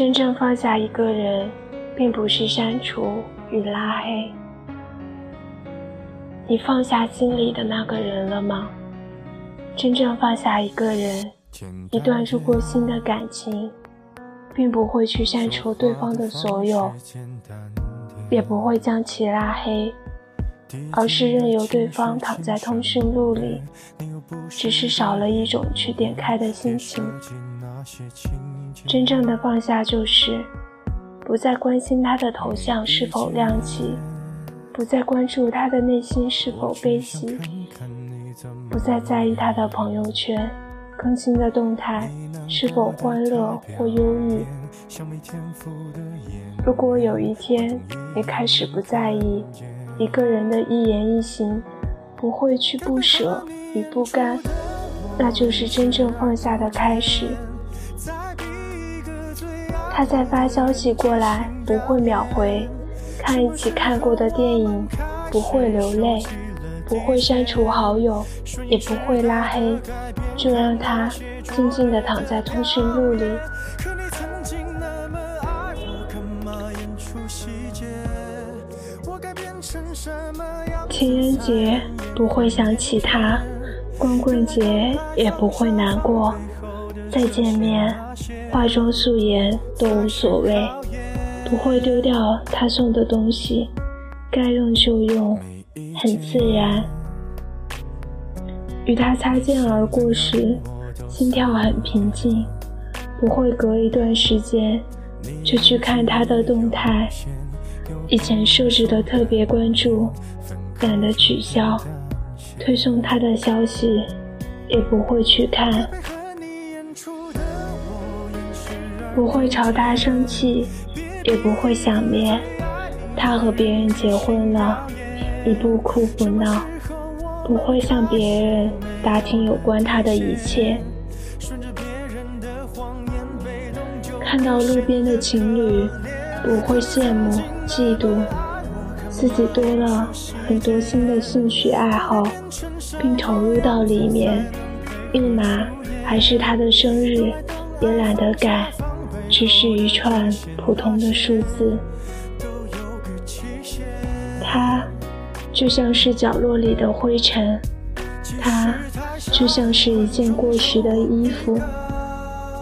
真正放下一个人，并不是删除与拉黑。你放下心里的那个人了吗？真正放下一个人，一段入过心的感情，并不会去删除对方的所有，也不会将其拉黑，而是任由对方躺在通讯录里，只是少了一种去点开的心情。真正的放下，就是不再关心他的头像是否亮起，不再关注他的内心是否悲喜，不再在意他的朋友圈更新的动态是否欢乐或忧郁。如果有一天你开始不在意一个人的一言一行，不会去不舍与不甘，那就是真正放下的开始。他在发消息过来，不会秒回；看一起看过的电影，不会流泪，不会删除好友，也不会拉黑，就让他静静地躺在通讯录里。情人节不会想起他，光棍节也不会难过。再见面，化妆素颜都无所谓，不会丢掉他送的东西，该用就用，很自然。与他擦肩而过时，心跳很平静，不会隔一段时间就去看他的动态，以前设置的特别关注，懒得取消，推送他的消息也不会去看。不会朝他生气，也不会想念。他和别人结婚了，你不哭不闹，不会向别人打听有关他的一切。看到路边的情侣，不会羡慕嫉妒，自己多了很多新的兴趣爱好，并投入到里面。密码还是他的生日，也懒得改。只是一串普通的数字，它就像是角落里的灰尘，它就像是一件过时的衣服，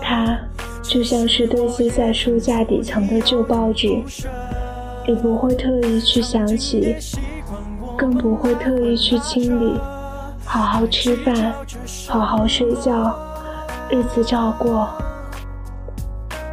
它就像是堆积在书架底层的旧报纸，也不会特意去想起，更不会特意去清理，好好吃饭，好好睡觉，日子照过。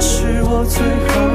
是我最后